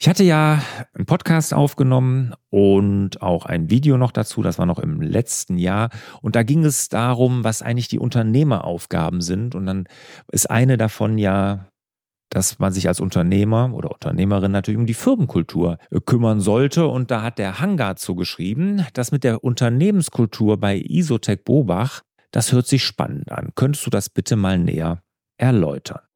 Ich hatte ja einen Podcast aufgenommen und auch ein Video noch dazu, das war noch im letzten Jahr. Und da ging es darum, was eigentlich die Unternehmeraufgaben sind. Und dann ist eine davon ja, dass man sich als Unternehmer oder Unternehmerin natürlich um die Firmenkultur äh, kümmern sollte. Und da hat der Hangar zugeschrieben, dass mit der Unternehmenskultur bei Isotech Bobach, das hört sich spannend an. Könntest du das bitte mal näher erläutern?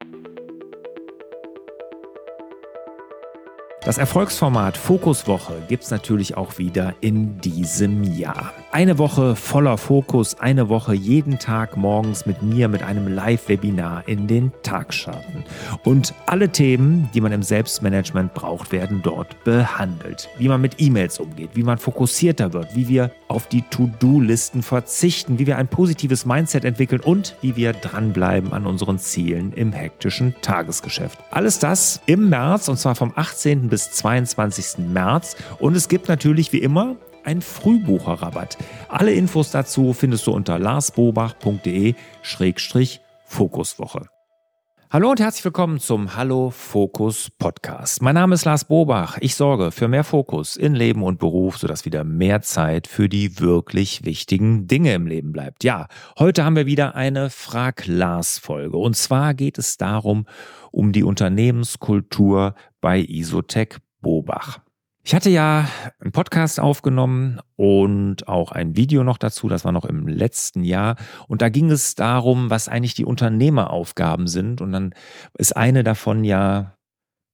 Das Erfolgsformat Fokuswoche gibt es natürlich auch wieder in diesem Jahr. Eine Woche voller Fokus, eine Woche jeden Tag morgens mit mir mit einem Live-Webinar in den Tag starten. Und alle Themen, die man im Selbstmanagement braucht, werden dort behandelt. Wie man mit E-Mails umgeht, wie man fokussierter wird, wie wir auf die To-Do-Listen verzichten, wie wir ein positives Mindset entwickeln und wie wir dranbleiben an unseren Zielen im hektischen Tagesgeschäft. Alles das im März und zwar vom 18 bis 22. März. Und es gibt natürlich wie immer einen Frühbucherrabatt. Alle Infos dazu findest du unter larsbobach.de-fokuswoche. Hallo und herzlich willkommen zum Hallo Fokus Podcast. Mein Name ist Lars Bobach. Ich sorge für mehr Fokus in Leben und Beruf, sodass wieder mehr Zeit für die wirklich wichtigen Dinge im Leben bleibt. Ja, heute haben wir wieder eine Frag Lars Folge. Und zwar geht es darum, um die Unternehmenskultur bei Isotech Bobach. Ich hatte ja einen Podcast aufgenommen und auch ein Video noch dazu, das war noch im letzten Jahr. Und da ging es darum, was eigentlich die Unternehmeraufgaben sind. Und dann ist eine davon ja,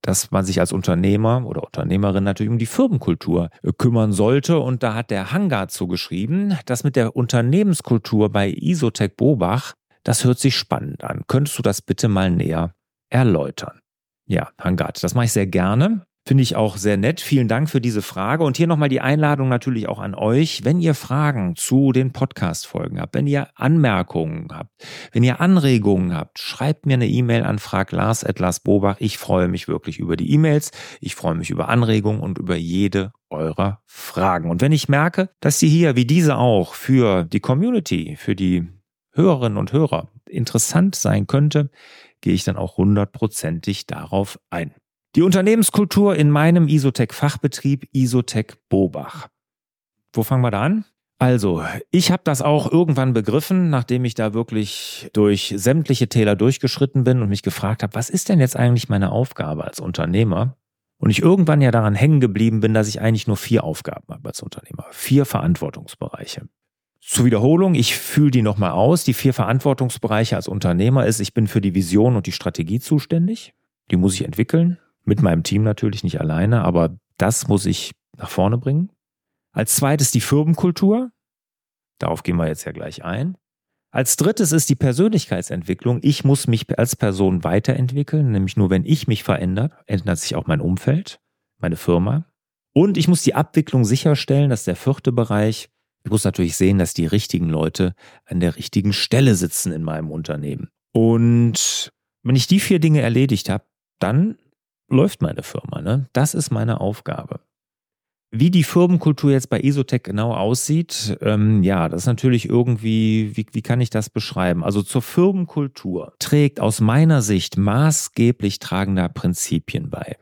dass man sich als Unternehmer oder Unternehmerin natürlich um die Firmenkultur äh, kümmern sollte. Und da hat der Hangar zugeschrieben, dass mit der Unternehmenskultur bei Isotech Bobach, das hört sich spannend an. Könntest du das bitte mal näher erläutern? Ja, Hangat, das mache ich sehr gerne. Finde ich auch sehr nett. Vielen Dank für diese Frage. Und hier nochmal die Einladung natürlich auch an euch. Wenn ihr Fragen zu den Podcast-Folgen habt, wenn ihr Anmerkungen habt, wenn ihr Anregungen habt, schreibt mir eine E-Mail an fraglars.larsbobach. Ich freue mich wirklich über die E-Mails. Ich freue mich über Anregungen und über jede eurer Fragen. Und wenn ich merke, dass sie hier, wie diese auch, für die Community, für die Hörerinnen und Hörer interessant sein könnte, gehe ich dann auch hundertprozentig darauf ein. Die Unternehmenskultur in meinem Isotech-Fachbetrieb Isotech Bobach. Wo fangen wir da an? Also, ich habe das auch irgendwann begriffen, nachdem ich da wirklich durch sämtliche Täler durchgeschritten bin und mich gefragt habe, was ist denn jetzt eigentlich meine Aufgabe als Unternehmer? Und ich irgendwann ja daran hängen geblieben bin, dass ich eigentlich nur vier Aufgaben habe als Unternehmer. Vier Verantwortungsbereiche. Zur Wiederholung, ich fühle die nochmal aus. Die vier Verantwortungsbereiche als Unternehmer ist, ich bin für die Vision und die Strategie zuständig. Die muss ich entwickeln. Mit meinem Team natürlich nicht alleine, aber das muss ich nach vorne bringen. Als zweites die Firmenkultur. Darauf gehen wir jetzt ja gleich ein. Als drittes ist die Persönlichkeitsentwicklung. Ich muss mich als Person weiterentwickeln, nämlich nur wenn ich mich verändert, ändert sich auch mein Umfeld, meine Firma. Und ich muss die Abwicklung sicherstellen, dass der vierte Bereich, ich muss natürlich sehen, dass die richtigen Leute an der richtigen Stelle sitzen in meinem Unternehmen. Und wenn ich die vier Dinge erledigt habe, dann läuft meine Firma. Ne? Das ist meine Aufgabe. Wie die Firmenkultur jetzt bei Esotec genau aussieht, ähm, ja, das ist natürlich irgendwie, wie, wie kann ich das beschreiben? Also zur Firmenkultur trägt aus meiner Sicht maßgeblich tragender Prinzipien bei.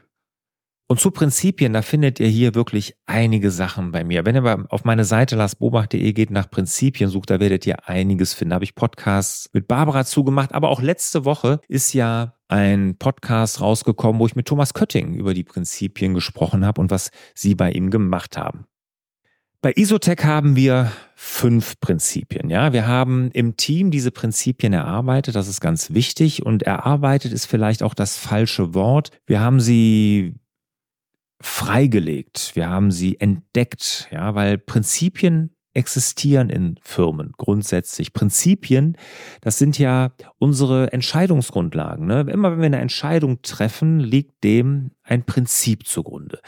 Und zu Prinzipien, da findet ihr hier wirklich einige Sachen bei mir. Wenn ihr auf meine Seite larsbobach.de geht, nach Prinzipien sucht, da werdet ihr einiges finden. Da habe ich Podcasts mit Barbara zugemacht, aber auch letzte Woche ist ja ein Podcast rausgekommen, wo ich mit Thomas Kötting über die Prinzipien gesprochen habe und was sie bei ihm gemacht haben. Bei Isotech haben wir fünf Prinzipien. Ja, wir haben im Team diese Prinzipien erarbeitet. Das ist ganz wichtig. Und erarbeitet ist vielleicht auch das falsche Wort. Wir haben sie freigelegt. Wir haben sie entdeckt, ja, weil Prinzipien existieren in Firmen grundsätzlich. Prinzipien, das sind ja unsere Entscheidungsgrundlagen. Ne? Immer wenn wir eine Entscheidung treffen, liegt dem ein Prinzip zugrunde.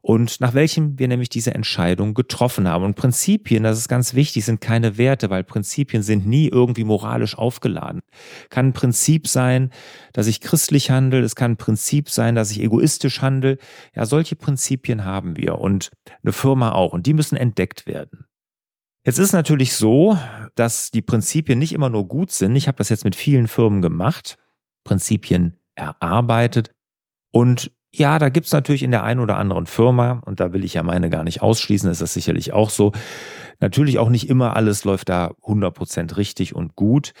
Und nach welchem wir nämlich diese Entscheidung getroffen haben. Und Prinzipien, das ist ganz wichtig, sind keine Werte, weil Prinzipien sind nie irgendwie moralisch aufgeladen. Kann ein Prinzip sein, dass ich christlich handle, es kann ein Prinzip sein, dass ich egoistisch handle. Ja, solche Prinzipien haben wir und eine Firma auch. Und die müssen entdeckt werden. Jetzt ist natürlich so, dass die Prinzipien nicht immer nur gut sind. Ich habe das jetzt mit vielen Firmen gemacht, Prinzipien erarbeitet und Ja, da gibt's natürlich in der einen oder anderen Firma, und da will ich ja meine gar nicht ausschließen, ist das sicherlich auch so. Natürlich auch nicht immer alles läuft da 100% richtig und gut.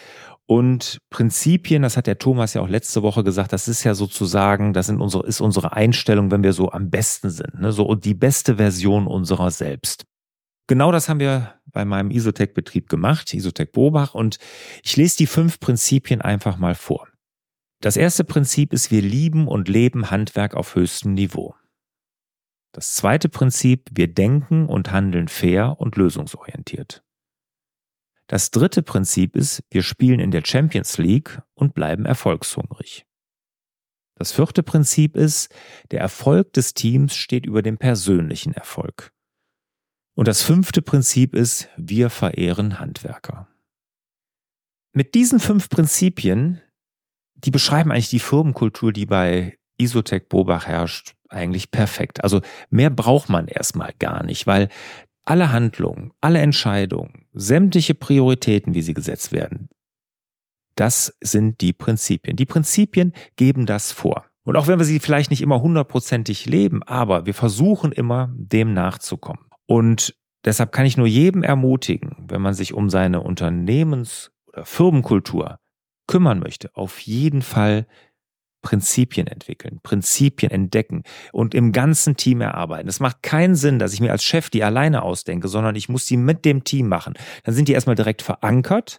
Und Prinzipien, das hat der Thomas ja auch letzte Woche gesagt, das ist ja sozusagen, das sind unsere, ist unsere Einstellung, wenn wir so am besten sind, ne? so die beste Version unserer selbst. Genau das haben wir bei meinem Isotech-Betrieb gemacht, Isotech Bobach, und ich lese die fünf Prinzipien einfach mal vor. Das erste Prinzip ist, wir lieben und leben Handwerk auf höchstem Niveau. Das zweite Prinzip, wir denken und handeln fair und lösungsorientiert. Das dritte Prinzip ist, wir spielen in der Champions League und bleiben erfolgshungrig. Das vierte Prinzip ist, der Erfolg des Teams steht über dem persönlichen Erfolg. Und das fünfte Prinzip ist, wir verehren Handwerker. Mit diesen fünf Prinzipien, die beschreiben eigentlich die Firmenkultur, die bei Isotech Bobach herrscht, eigentlich perfekt. Also mehr braucht man erstmal gar nicht, weil alle Handlungen, alle Entscheidungen, sämtliche Prioritäten, wie sie gesetzt werden, das sind die Prinzipien. Die Prinzipien geben das vor. Und auch wenn wir sie vielleicht nicht immer hundertprozentig leben, aber wir versuchen immer, dem nachzukommen. Und deshalb kann ich nur jedem ermutigen, wenn man sich um seine Unternehmens- oder Firmenkultur kümmern möchte, auf jeden Fall Prinzipien entwickeln, Prinzipien entdecken und im ganzen Team erarbeiten. Es macht keinen Sinn, dass ich mir als Chef die alleine ausdenke, sondern ich muss die mit dem Team machen. Dann sind die erstmal direkt verankert,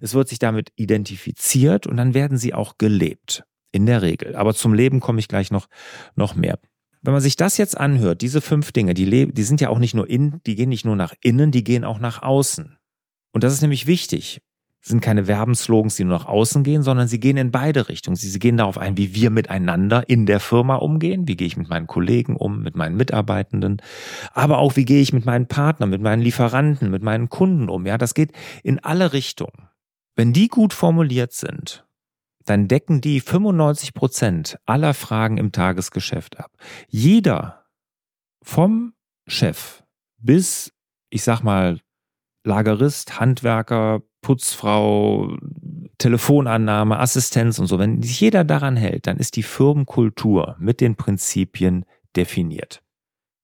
es wird sich damit identifiziert und dann werden sie auch gelebt. In der Regel. Aber zum Leben komme ich gleich noch, noch mehr. Wenn man sich das jetzt anhört, diese fünf Dinge, die, die sind ja auch nicht nur in, die gehen nicht nur nach innen, die gehen auch nach außen. Und das ist nämlich wichtig. Es sind keine Werbenslogans, die nur nach außen gehen, sondern sie gehen in beide Richtungen. Sie, sie gehen darauf ein, wie wir miteinander in der Firma umgehen. Wie gehe ich mit meinen Kollegen um, mit meinen Mitarbeitenden? Aber auch, wie gehe ich mit meinen Partnern, mit meinen Lieferanten, mit meinen Kunden um? Ja, das geht in alle Richtungen. Wenn die gut formuliert sind, dann decken die 95 Prozent aller Fragen im Tagesgeschäft ab. Jeder vom Chef bis, ich sag mal, Lagerist, Handwerker, Putzfrau, Telefonannahme, Assistenz und so. Wenn sich jeder daran hält, dann ist die Firmenkultur mit den Prinzipien definiert.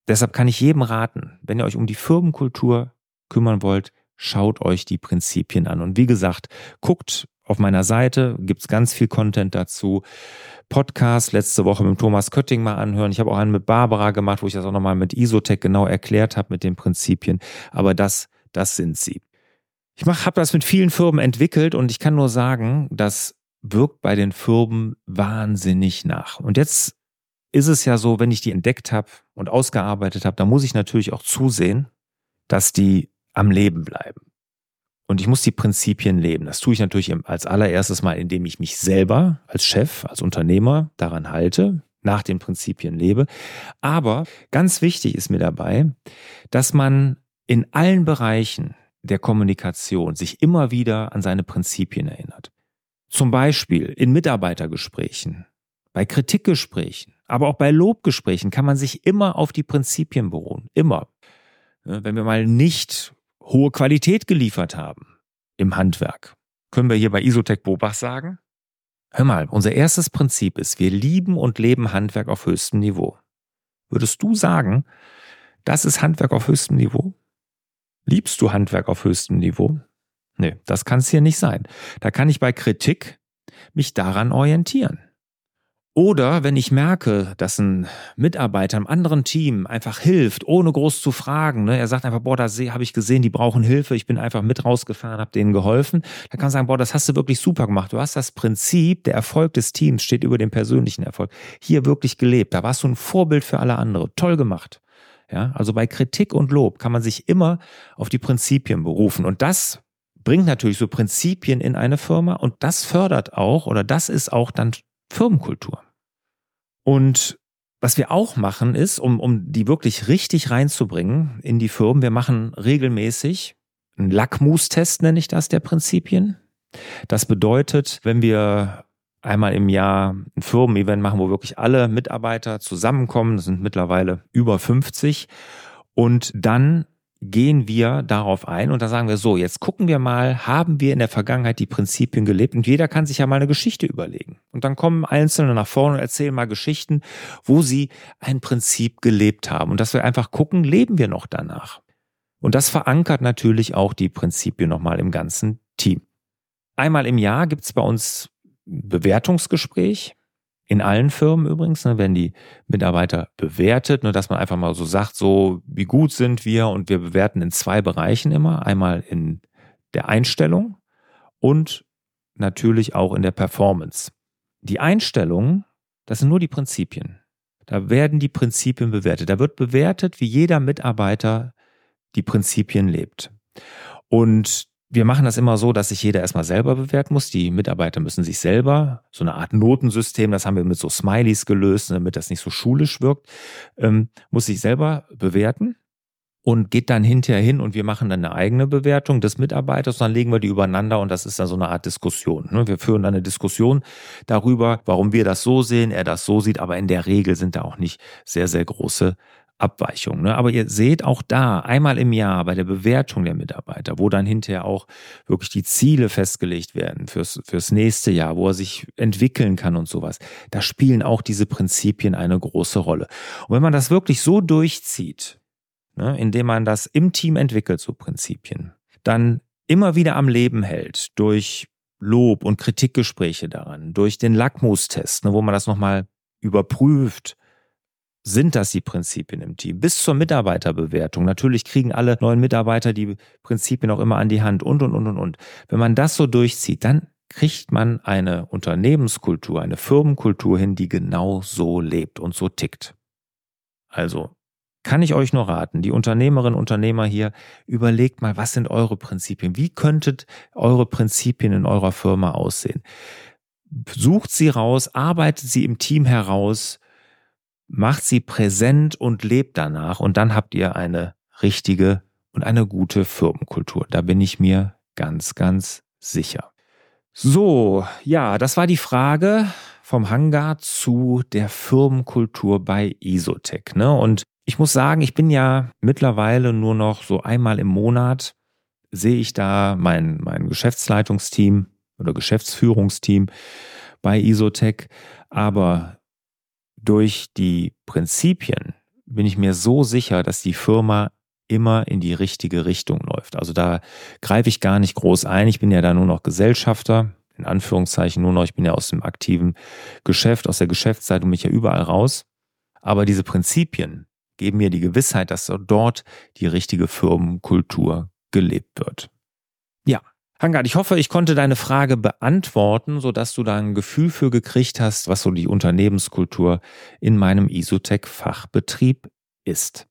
Deshalb kann ich jedem raten, wenn ihr euch um die Firmenkultur kümmern wollt, schaut euch die Prinzipien an. Und wie gesagt, guckt auf meiner Seite, gibt's ganz viel Content dazu. Podcast letzte Woche mit Thomas Kötting mal anhören. Ich habe auch einen mit Barbara gemacht, wo ich das auch nochmal mit Isotech genau erklärt habe mit den Prinzipien. Aber das, das sind sie. Ich habe das mit vielen Firmen entwickelt und ich kann nur sagen, das wirkt bei den Firmen wahnsinnig nach. Und jetzt ist es ja so, wenn ich die entdeckt habe und ausgearbeitet habe, dann muss ich natürlich auch zusehen, dass die am Leben bleiben. Und ich muss die Prinzipien leben. Das tue ich natürlich als allererstes mal, indem ich mich selber als Chef, als Unternehmer daran halte, nach den Prinzipien lebe. Aber ganz wichtig ist mir dabei, dass man in allen Bereichen der Kommunikation sich immer wieder an seine Prinzipien erinnert. Zum Beispiel in Mitarbeitergesprächen, bei Kritikgesprächen, aber auch bei Lobgesprächen kann man sich immer auf die Prinzipien beruhen. Immer. Wenn wir mal nicht hohe Qualität geliefert haben im Handwerk. Können wir hier bei Isotech Bobach sagen? Hör mal, unser erstes Prinzip ist, wir lieben und leben Handwerk auf höchstem Niveau. Würdest du sagen, das ist Handwerk auf höchstem Niveau? Liebst du Handwerk auf höchstem Niveau? Nee, das kann es hier nicht sein. Da kann ich bei Kritik mich daran orientieren. Oder wenn ich merke, dass ein Mitarbeiter im anderen Team einfach hilft, ohne groß zu fragen, ne? er sagt einfach, boah, da habe ich gesehen, die brauchen Hilfe, ich bin einfach mit rausgefahren, habe denen geholfen, dann kann man sagen, boah, das hast du wirklich super gemacht. Du hast das Prinzip, der Erfolg des Teams steht über dem persönlichen Erfolg, hier wirklich gelebt. Da warst du ein Vorbild für alle andere. Toll gemacht. Ja, also bei Kritik und Lob kann man sich immer auf die Prinzipien berufen. Und das bringt natürlich so Prinzipien in eine Firma und das fördert auch oder das ist auch dann Firmenkultur. Und was wir auch machen ist, um, um die wirklich richtig reinzubringen in die Firmen, wir machen regelmäßig einen Lackmustest, nenne ich das, der Prinzipien. Das bedeutet, wenn wir einmal im Jahr ein Firmen-Event machen, wo wirklich alle Mitarbeiter zusammenkommen, das sind mittlerweile über 50, und dann gehen wir darauf ein und dann sagen wir so, jetzt gucken wir mal, haben wir in der Vergangenheit die Prinzipien gelebt und jeder kann sich ja mal eine Geschichte überlegen. Und dann kommen Einzelne nach vorne und erzählen mal Geschichten, wo sie ein Prinzip gelebt haben und dass wir einfach gucken, leben wir noch danach. Und das verankert natürlich auch die Prinzipien nochmal im ganzen Team. Einmal im Jahr gibt's bei uns Bewertungsgespräch. In allen Firmen übrigens ne, werden die Mitarbeiter bewertet, nur dass man einfach mal so sagt, so wie gut sind wir und wir bewerten in zwei Bereichen immer. Einmal in der Einstellung und natürlich auch in der Performance. Die Einstellung, das sind nur die Prinzipien. Da werden die Prinzipien bewertet. Da wird bewertet, wie jeder Mitarbeiter die Prinzipien lebt. Und wir machen das immer so, dass sich jeder erstmal selber bewerten muss. Die Mitarbeiter müssen sich selber, so eine Art Notensystem, das haben wir mit so Smileys gelöst, damit das nicht so schulisch wirkt, ähm, muss sich selber bewerten und geht dann hinterher hin und wir machen dann eine eigene Bewertung des Mitarbeiters dann legen wir die übereinander und das ist dann so eine Art Diskussion. Ne? Wir führen dann eine Diskussion darüber, warum wir das so sehen, er das so sieht, aber in der Regel sind da auch nicht sehr, sehr große Abweichungen. Ne? Aber ihr seht auch da einmal im Jahr bei der Bewertung der Mitarbeiter, wo dann hinterher auch wirklich die Ziele festgelegt werden fürs, fürs nächste Jahr, wo er sich entwickeln kann und sowas. Da spielen auch diese Prinzipien eine große Rolle. Und wenn man das wirklich so durchzieht, ne, indem man das im Team entwickelt, so Prinzipien, dann immer wieder am Leben hält durch Lob und Kritikgespräche daran, durch den Lackmustest, ne, wo man das nochmal überprüft, sind das die Prinzipien im Team? Bis zur Mitarbeiterbewertung. Natürlich kriegen alle neuen Mitarbeiter die Prinzipien auch immer an die Hand und, und, und, und, und. Wenn man das so durchzieht, dann kriegt man eine Unternehmenskultur, eine Firmenkultur hin, die genau so lebt und so tickt. Also kann ich euch nur raten, die Unternehmerinnen und Unternehmer hier, überlegt mal, was sind eure Prinzipien? Wie könntet eure Prinzipien in eurer Firma aussehen? Sucht sie raus, arbeitet sie im Team heraus, macht sie präsent und lebt danach und dann habt ihr eine richtige und eine gute Firmenkultur. Da bin ich mir ganz, ganz sicher. So, ja, das war die Frage vom Hangar zu der Firmenkultur bei Isotech. Ne? Und ich muss sagen, ich bin ja mittlerweile nur noch so einmal im Monat sehe ich da mein, mein Geschäftsleitungsteam oder Geschäftsführungsteam bei Isotech. Aber durch die Prinzipien bin ich mir so sicher, dass die Firma immer in die richtige Richtung läuft. Also da greife ich gar nicht groß ein. Ich bin ja da nur noch Gesellschafter, in Anführungszeichen nur noch. Ich bin ja aus dem aktiven Geschäft, aus der Geschäftszeit und mich ja überall raus. Aber diese Prinzipien geben mir die Gewissheit, dass dort die richtige Firmenkultur gelebt wird. Hangard, ich hoffe, ich konnte deine Frage beantworten, sodass du da ein Gefühl für gekriegt hast, was so die Unternehmenskultur in meinem Isotech-Fachbetrieb ist.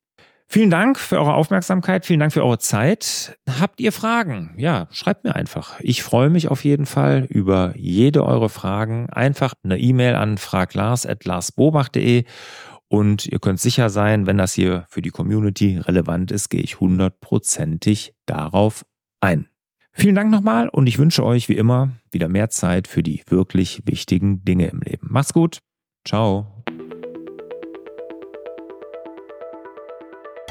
Vielen Dank für eure Aufmerksamkeit, vielen Dank für eure Zeit. Habt ihr Fragen? Ja, schreibt mir einfach. Ich freue mich auf jeden Fall über jede eure Fragen. Einfach eine E-Mail an fraglars.larsbobach.de und ihr könnt sicher sein, wenn das hier für die Community relevant ist, gehe ich hundertprozentig darauf ein. Vielen Dank nochmal und ich wünsche euch wie immer wieder mehr Zeit für die wirklich wichtigen Dinge im Leben. Macht's gut. Ciao.